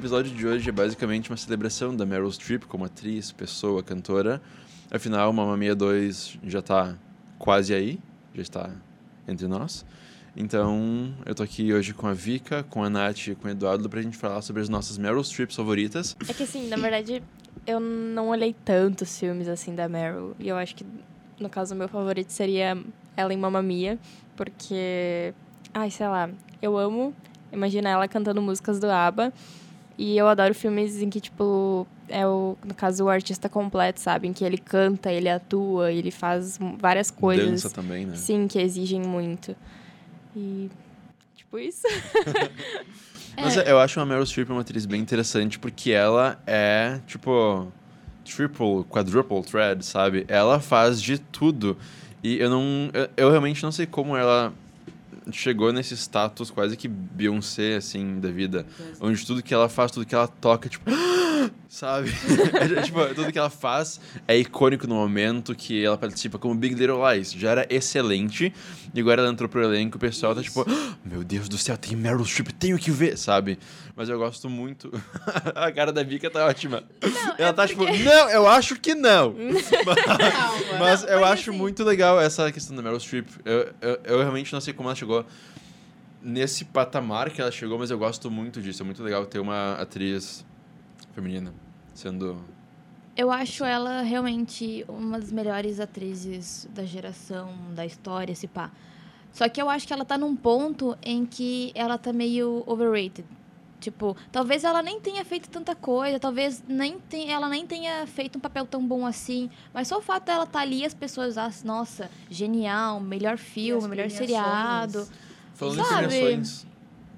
Episódio de hoje é basicamente uma celebração da Meryl Streep como atriz, pessoa, cantora. Afinal, Mamma Mia 2 já está quase aí, já está entre nós. Então, eu tô aqui hoje com a Vika, com a Nath e com o Eduardo pra gente falar sobre as nossas Meryl Streep favoritas. É que assim, na verdade, eu não olhei tantos filmes assim da Meryl. E eu acho que, no caso, o meu favorito seria ela em Mamma Mia. Porque, ai, sei lá, eu amo imaginar ela cantando músicas do ABBA. E eu adoro filmes em que, tipo, é o, no caso, o artista completo, sabe? Em que ele canta, ele atua, ele faz várias coisas. Dança também, né? Sim, que exigem muito. E. Tipo isso. Mas eu acho a Meryl Streep uma atriz bem interessante porque ela é, tipo, triple, quadruple thread, sabe? Ela faz de tudo. E eu não. Eu, eu realmente não sei como ela chegou nesse status quase que Beyoncé, assim, da vida. Onde tudo que ela faz, tudo que ela toca, tipo. Sabe? é, tipo, tudo que ela faz é icônico no momento que ela participa, como Big Little Lies. Já era excelente. E agora ela entrou pro elenco, o pessoal tá tipo, meu Deus do céu, tem Meryl Streep, tenho que ver, sabe? Mas eu gosto muito. a cara da Vika tá ótima. Não, ela é tá porque... tipo, não, eu acho que não. Calma. Mas Não, eu mas acho assim- muito legal essa questão da Meryl Streep. Eu, eu, eu realmente não sei como ela chegou nesse patamar que ela chegou, mas eu gosto muito disso. É muito legal ter uma atriz feminina sendo. Eu acho ela realmente uma das melhores atrizes da geração, da história, se pá. Só que eu acho que ela tá num ponto em que ela tá meio overrated. Tipo, talvez ela nem tenha feito tanta coisa, talvez nem tenha, ela nem tenha feito um papel tão bom assim, mas só o fato dela estar tá ali, as pessoas, ah, nossa, genial, melhor filme, melhor seriado. Falando Sabe? em premiações,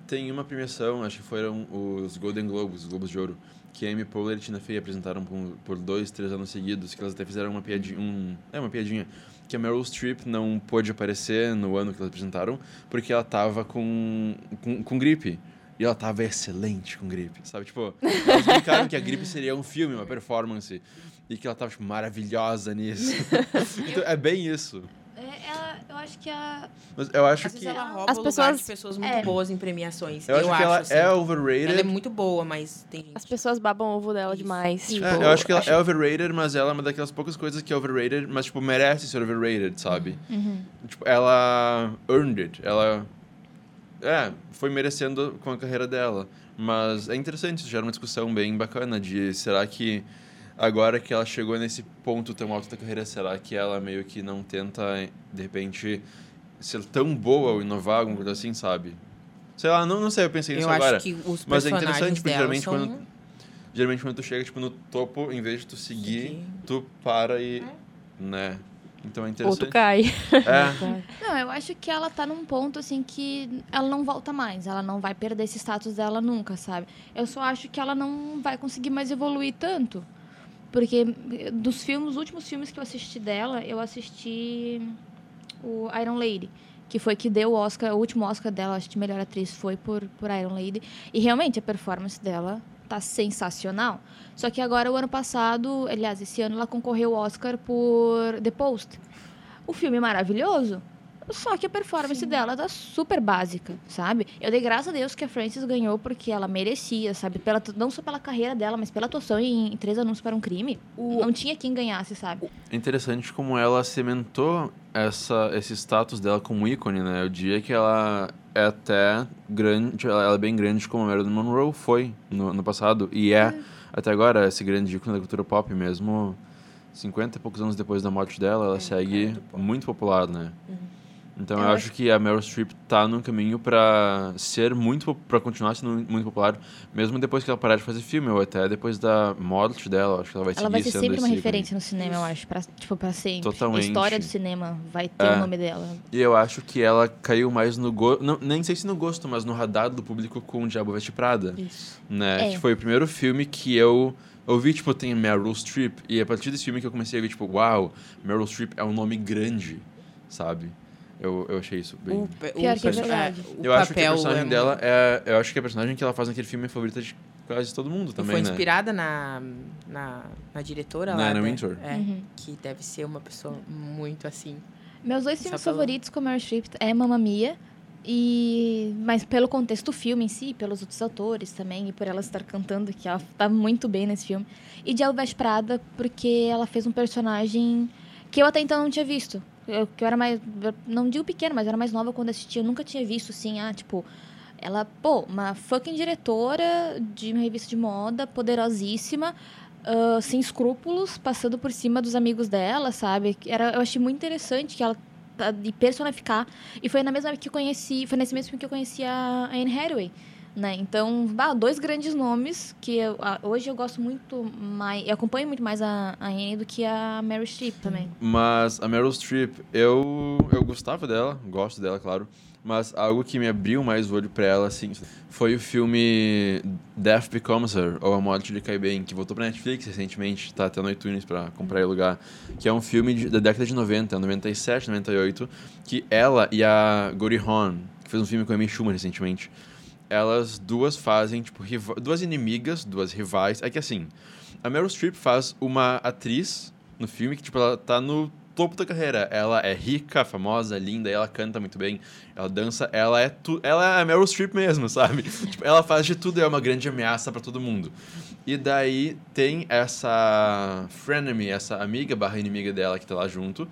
tem uma premiação, acho que foram os Golden Globes, os Globos de Ouro, que a Amy Poehler e Tina Fey apresentaram por, por dois, três anos seguidos, que elas até fizeram uma piadinha, um, é uma piadinha, que a Meryl Streep não pôde aparecer no ano que elas apresentaram, porque ela tava com, com, com gripe. E ela tava excelente com gripe, sabe? Tipo, brincaram que a gripe seria um filme, uma performance. E que ela tava, tipo, maravilhosa nisso. então, é bem isso. É, ela, eu acho que a. Mas eu acho que... ela rouba As o lugar pessoas- de pessoas muito É. boas em premiações. Eu acho que ela assim. é overrated. Ela é muito boa, mas tem gente... As pessoas babam o ovo dela Isso. demais. Isso. Tipo, É, eu acho que ela é overrated, mas ela é uma daquelas poucas coisas que é overrated, mas, tipo, merece ser overrated, sabe? Tipo, ela earned it. Ela, é, foi merecendo com a carreira dela. Mas é interessante, isso gera uma discussão bem bacana de será que agora que ela chegou nesse ponto tão alto da carreira, será que ela meio que não tenta, de repente, ser tão boa ou inovar, alguma coisa assim, sabe? Sei lá, não, não sei, eu pensei nisso Eu agora. acho que os Mas é interessante, porque geralmente são... quando- Geralmente quando tu chega, tipo, no topo, em vez de tu seguir, tu para e... Né? Então é Ou tu interessante. cai. É, Não, eu acho que ela tá num ponto assim que ela não volta mais. Ela não vai perder esse status dela nunca, sabe? Eu só acho que ela não vai conseguir mais evoluir tanto. Porque eh, dos filmes, os últimos filmes que eu assisti dela, eu assisti o Iron Lady. Que foi que deu o Oscar, o último Oscar dela, acho que melhor atriz foi por, por Iron Lady. E realmente a performance dela tá sensacional. Só que agora, o ano passado, aliás, esse ano ela concorreu ao Oscar por The Post. O filme é maravilhoso, só que a performance dela tá super básica, sabe? Eu dei graças a Deus que a Frances ganhou porque ela merecia, sabe? Pela, não só pela carreira dela, mas pela atuação em, em Três Anúncios para um Crime. Não tinha quem ganhasse, sabe? É interessante como ela cimentou essa, esse status dela como ícone, né? Eu diria que ela é até grande, ela ela é bem grande como a Marilyn Monroe foi no, no passado. E é, até agora, esse grande ícone da cultura pop mesmo. 50 e poucos anos depois da morte dela, ela É, segue muito popular, né? Então eu, Eu acho que a Meryl Streep tá no caminho pra ser muito para continuar sendo muito popular, mesmo depois que ela parar de fazer filme ou até depois da morte dela, acho que ela vai Ela seguir vai ser sempre uma referência no cinema, eu acho. Pra, tipo, pra sempre. Totalmente. A história do cinema vai ter É. o nome dela. E eu acho que ela caiu mais no gosto, nem sei se no gosto, mas no radar do público com o Diabo Veste Prada, Isso. né? É. Que foi o primeiro filme que eu Eu vi, tipo, tem Meryl Streep, e a partir desse filme que eu comecei a ver, tipo, uau, Meryl Streep é um nome grande, sabe? Eu, eu achei isso bem... O, pe- o Pior que é verdade. o eu acho que a personagem é dela é... Eu acho que a personagem que ela faz naquele filme é a favorita de quase todo mundo E também, foi né? inspirada na, na, na diretora Na lá. Anna da- Wintour. É, Uhum. que deve ser uma pessoa muito assim. Meus dois filmes pelo- favoritos com Meryl Streep é Mamma Mia e mas pelo contexto do filme em si, pelos outros atores também e por ela estar cantando que ela tá muito bem nesse filme. E de Elvis Prada porque ela fez um personagem que eu até então não tinha visto. Eu, que eu era mais não digo pequena, mas eu era mais nova quando assisti, eu nunca tinha visto assim, ah, tipo, ela, pô, uma fucking diretora de uma revista de moda, poderosíssima, ah, sem escrúpulos, passando por cima dos amigos dela, sabe? Era, eu achei muito interessante que ela tá- de personificar. E foi na mesma que eu conheci, foi nesse mesmo que eu conheci a Anne Hathaway. Né? Então, bah, dois grandes nomes que eu- a- hoje eu gosto muito mais, eu acompanho muito mais a, a Anne do que a Meryl Streep também. Mas a Meryl Streep, eu, eu gostava dela, gosto dela, claro. Mas algo que me abriu mais o olho pra ela, assim, foi o filme Death Becomes Her, ou A Morte lhe Cai Bem, que voltou pra Netflix recentemente, tá até no iTunes pra comprar e alugar. Que é um filme de- da década de 90, 97, 98, que ela e a Goldie Hawn, que fez um filme com a Amy Schumer recentemente, elas duas fazem, tipo, duas inimigas, duas rivais. É que assim, a Meryl Streep faz uma atriz no filme que, tipo, ela tá no topo da carreira. Ela é rica, famosa, linda, ela canta muito bem, ela dança, ela é tu, ela é a Meryl Streep mesmo, sabe? tipo, ela faz de tudo é uma grande ameaça pra todo mundo. E daí tem essa frenemy, essa amiga barra inimiga dela que tá lá junto,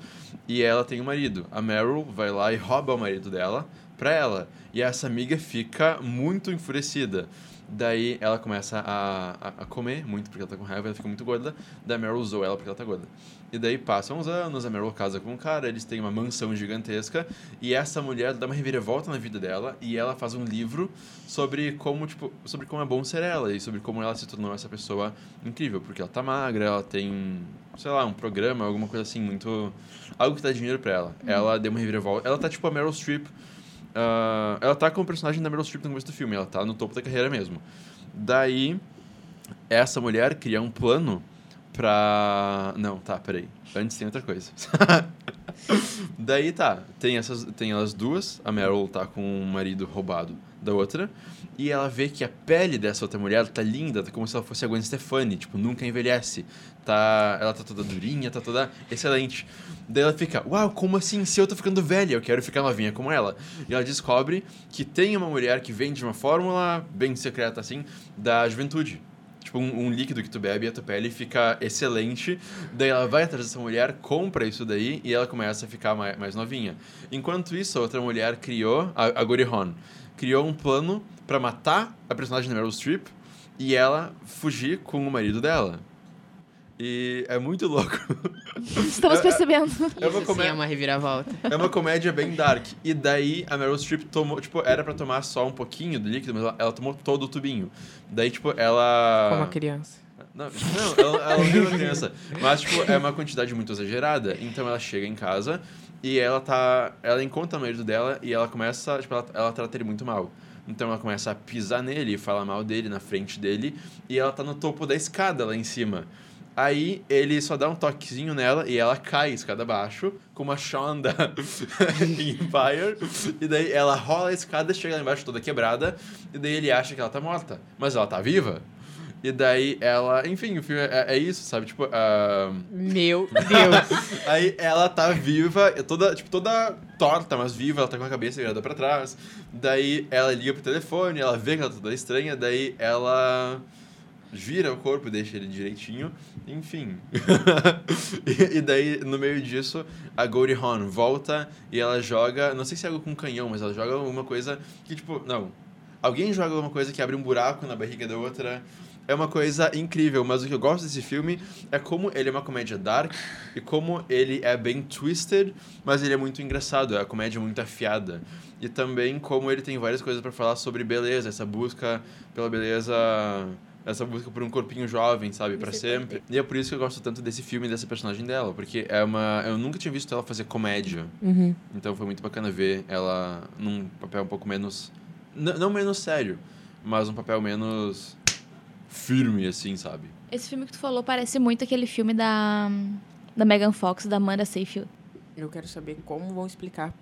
e ela tem um marido. A Meryl vai lá e rouba o marido dela pra ela. E essa amiga fica muito enfurecida. Daí ela começa a, a, a comer muito porque ela tá com raiva, ela fica muito gorda. Da Meryl usou ela porque ela tá gorda. E daí passam uns anos, a Meryl casa com um cara, eles têm uma mansão gigantesca. E essa mulher dá uma reviravolta na vida dela e ela faz um livro sobre como, tipo, sobre como é bom ser ela e sobre como ela se tornou essa pessoa incrível. Porque ela tá magra, ela tem, sei lá, um programa, alguma coisa assim, muito. Algo que dá dinheiro pra ela. Ela deu uma reviravolta. Ela tá tipo a Meryl Streep. Ah, ela tá com o personagem da Meryl Streep no começo do filme, ela tá no topo da carreira mesmo. Daí, essa mulher cria um plano pra. Não, tá, peraí. Antes tem outra coisa. Daí tá, tem, essas, tem elas duas, a Meryl tá com o marido roubado da outra, e ela vê que a pele dessa outra mulher tá linda, tá como se ela fosse a Gwen Stefani, tipo, nunca envelhece. Tá, ela tá toda durinha, tá toda excelente. Daí ela fica, uau, como assim? Se eu tô ficando velha, eu quero ficar novinha como ela. E ela descobre que tem uma mulher que vende uma fórmula bem secreta, assim, da juventude. Tipo, um, um líquido que tu bebe e a tua pele fica excelente. Daí ela vai atrás dessa mulher, compra isso daí e ela começa a ficar mais, mais novinha. Enquanto isso, a outra mulher criou, a, a Hawn, criou um plano pra matar a personagem da Meryl Streep e ela fugir com o marido dela. E é muito louco. Estamos percebendo. É uma Isso sim é uma reviravolta. É uma comédia bem dark. E daí a Meryl Streep tomou, tipo, era pra tomar só um pouquinho do líquido, mas ela, ela tomou todo o tubinho. Daí, tipo, ela. Como a criança. Não, não ela, ela não é uma criança. Mas, tipo, é uma quantidade muito exagerada. Então ela chega em casa e ela tá. Ela encontra o marido dela e ela começa. Tipo, ela, ela trata ele muito mal. Então ela começa a pisar nele, falar mal dele na frente dele. E ela tá no topo da escada lá em cima. Aí ele só dá um toquezinho nela e ela cai escada abaixo, com uma Shonda em Empire. E daí ela rola a escada, chega lá embaixo toda quebrada. E daí ele acha que ela tá morta. Mas ela tá viva. E daí ela. Enfim, o filme é, é isso, sabe? Tipo. ah, Meu Deus. Aí ela tá viva, toda, tipo, toda torta, mas viva, ela tá com a cabeça virada pra trás. Daí ela liga pro telefone, ela vê que ela tá toda estranha, daí ela vira o corpo deixa ele direitinho. Enfim. e, e daí, no meio disso, a Goldie Hawn volta e ela joga, não sei se é algo com canhão, mas ela joga alguma coisa que, tipo, não. Alguém joga alguma coisa que abre um buraco na barriga da outra. É uma coisa incrível, mas o que eu gosto desse filme é como ele é uma comédia dark e como ele é bem twisted, mas ele é muito engraçado, é uma comédia muito afiada. E também como ele tem várias coisas para falar sobre beleza, essa busca pela beleza, essa busca por um corpinho jovem, sabe, para sempre. E é por isso que eu gosto tanto desse filme e dessa personagem dela, porque é uma, eu nunca tinha visto ela fazer comédia. Uhum. Então foi muito bacana ver ela num papel um pouco menos. n- não menos sério, mas um papel menos. firme, assim, sabe? Esse filme que tu falou parece muito aquele filme da, da Megan Fox, da Amanda Seyfield. Eu quero saber como vão explicar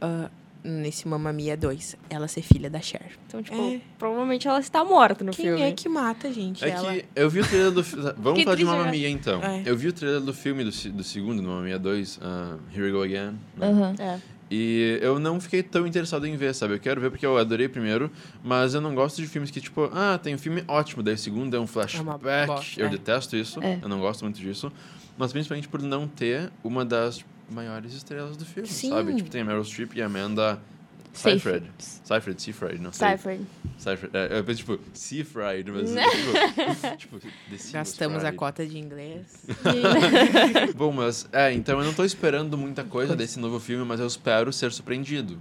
ah, nesse Mamma Mia 2 ela ser filha da Cher. Então, tipo, É. provavelmente ela está morta no Quem filme. é que mata, gente? É ela... que eu vi o trailer do filme. Vamos falar de Mamma. Mia então. É. Eu vi o trailer do filme do, do segundo, do Mamma Mia 2, ah, Here We Go Again. né? Aham. É. E eu não fiquei tão interessado em ver, sabe? Eu quero ver porque eu adorei primeiro, mas eu não gosto de filmes que, tipo, ah, tem um filme ótimo, daí o segundo é um flashback. bosta, eu é. detesto isso, É. eu não gosto muito disso. Mas principalmente por não ter uma das maiores estrelas do filme, Sim. sabe? Tipo, tem a Meryl Streep e a Amanda Seyfried. Seyfried. Seyfried, Seyfried, não sei. Cypher. Seyfried. É, eu pensei, tipo, Seafried, mas tipo, tipo, Gastamos a cota de inglês. Bom, mas é, então eu não tô esperando muita coisa desse novo filme, mas eu espero ser surpreendido.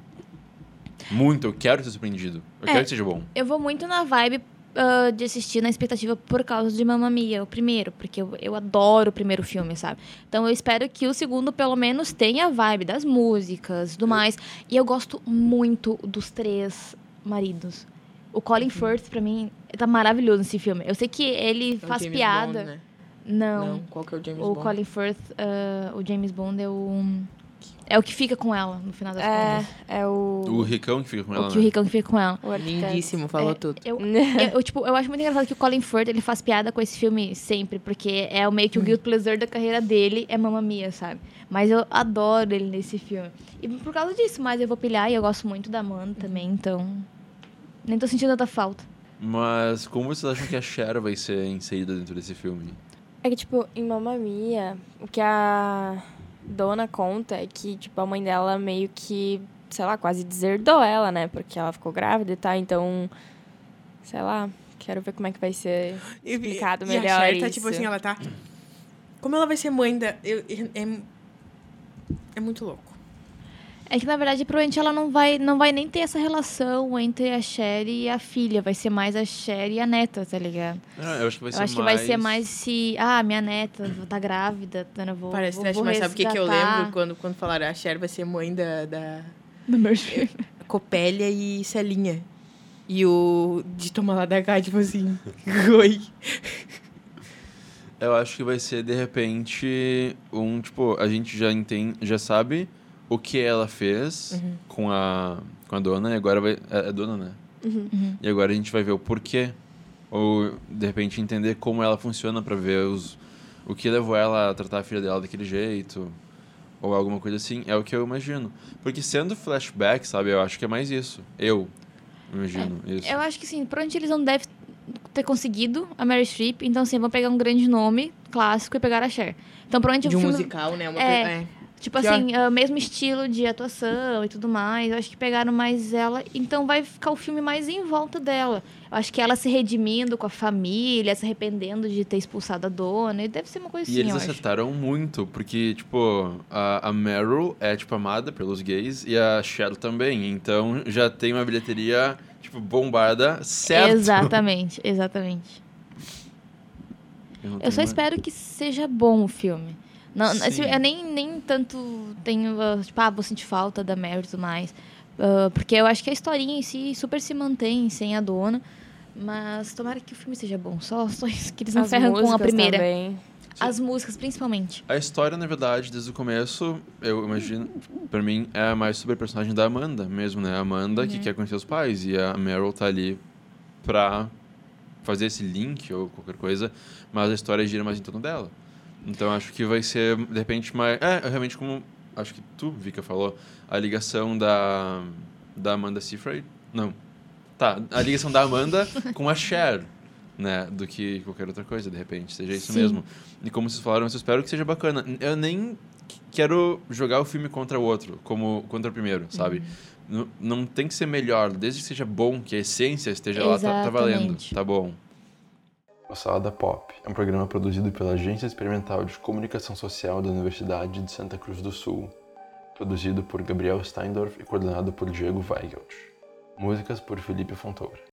Muito, eu quero ser surpreendido. Eu É. quero que seja bom. Eu vou muito na vibe ah, de assistir na expectativa por causa de Mamma Mia, o primeiro, porque eu, eu adoro o primeiro filme, sabe? Então eu espero que o segundo, pelo menos, tenha a vibe das músicas, do mais. E eu gosto muito dos três maridos. O Colin Firth, pra mim, tá maravilhoso nesse filme. Eu sei que ele É o faz James piada. Bond, né? Não. Qual que é o James O Bond? Colin Firth, ah, o James Bond é o. É o que fica com ela, no final das É, contas. é o. O Ricão que fica com ela, O que o né? Ricão que fica com ela. o. Lindíssimo, falou É, tudo. Eu, eu, eu, tipo, eu acho muito engraçado que o Colin Firth, ele faz piada com esse filme sempre, porque é o meio que o guilt pleasure da carreira dele, é Mamma Mia, sabe? Mas eu adoro ele nesse filme. E por causa disso, mas eu vou pilhar e eu gosto muito da Amanda também, então... Nem tô sentindo tanta falta. Mas como vocês acham que a Cher vai ser inserida dentro desse filme? É que, tipo, em Mamma Mia, o que a dona conta é que, tipo, a mãe dela meio que, sei lá, quase deserdou ela, né? Porque ela ficou grávida e tal, então, sei lá, quero ver como é que vai ser E- explicado e melhor a Cher tá, tipo assim, ela tá... Como ela vai ser mãe da... eu- é, é muito louco. É que, na verdade, provavelmente ela não vai, não vai nem ter essa relação entre a Cher e a filha. Vai ser mais a Cher e a neta, tá ligado? Ah, eu acho que vai eu ser acho mais... que vai ser mais se... Ah, minha neta tá grávida, eu vou, Parece vou, vou mas sabe o que, que eu lembro quando, quando falaram a Cher vai ser mãe da, da Do meu filho. Copélia e Celinha. E o de tomar lá da cá, tipo assim, oi. Eu acho que vai ser, de repente, um, tipo, a gente já entende, já sabe o que ela fez Uhum. com, a, com a dona, e agora vai... É, é dona, né? Uhum. E agora a gente vai ver o porquê. Ou, de repente, entender como ela funciona pra ver os, o que levou ela a tratar a filha dela daquele jeito. Ou alguma coisa assim. É o que eu imagino. Porque sendo flashback, sabe? Eu acho que é mais isso. Eu imagino isso. Eu acho que sim, provavelmente eles não devem ter conseguido a Mary Streep, então assim, vão pegar um grande nome clássico e pegar a Cher. Então provavelmente De um filme, musical, né? Uma É. coisa, é. Tipo Pior. assim, ah, mesmo estilo de atuação e tudo mais, eu acho que pegaram mais ela, então vai ficar o filme mais em volta dela. Eu acho que ela se redimindo com a família, se arrependendo de ter expulsado a dona, e deve ser uma coisa E assim, eles eu acho. acertaram muito, porque, tipo, a, a Meryl é, tipo, amada pelos gays e a Cher também. Então já tem uma bilheteria, tipo, bombada, certo? Exatamente, exatamente. Eu, Eu só uma- espero que seja bom o filme. Não, Sim. assim, eu nem, nem tanto tenho, ah, tipo, ah, vou sentir falta da Mary e tudo mais. Ah, porque eu acho que a historinha em si super se mantém sem a dona. Mas tomara que o filme seja bom. Só, só isso, que eles não As ferram com a músicas primeira. Também. As músicas, principalmente. A história, na verdade, desde o começo, eu imagino, pra mim, é mais sobre a personagem da Amanda mesmo, né? A Amanda Uhum. que quer conhecer os pais e a Meryl tá ali pra fazer esse link ou qualquer coisa, mas a história gira mais em torno dela. Então acho que vai ser, de repente, mais. É, realmente, como acho que tu, Vika, falou, a ligação da, da Amanda Seyfried. Não. Tá, a ligação da Amanda com a Cher, né? Do que qualquer outra coisa, de repente, seja isso Sim. mesmo. E como vocês falaram, eu espero que seja bacana. Eu nem qu- quero jogar o filme contra o outro, como contra o primeiro, sabe? Não, não tem que ser melhor, desde que seja bom, que a essência esteja lá, tá, tá valendo, Exatamente. tá bom. O Salada Pop é um programa produzido pela Agência Experimental de Comunicação Social da Universidade de Santa Cruz do Sul, produzido por Gabriel Steindorf e coordenado por Diego Weigelt. Músicas por Felipe Fontoura.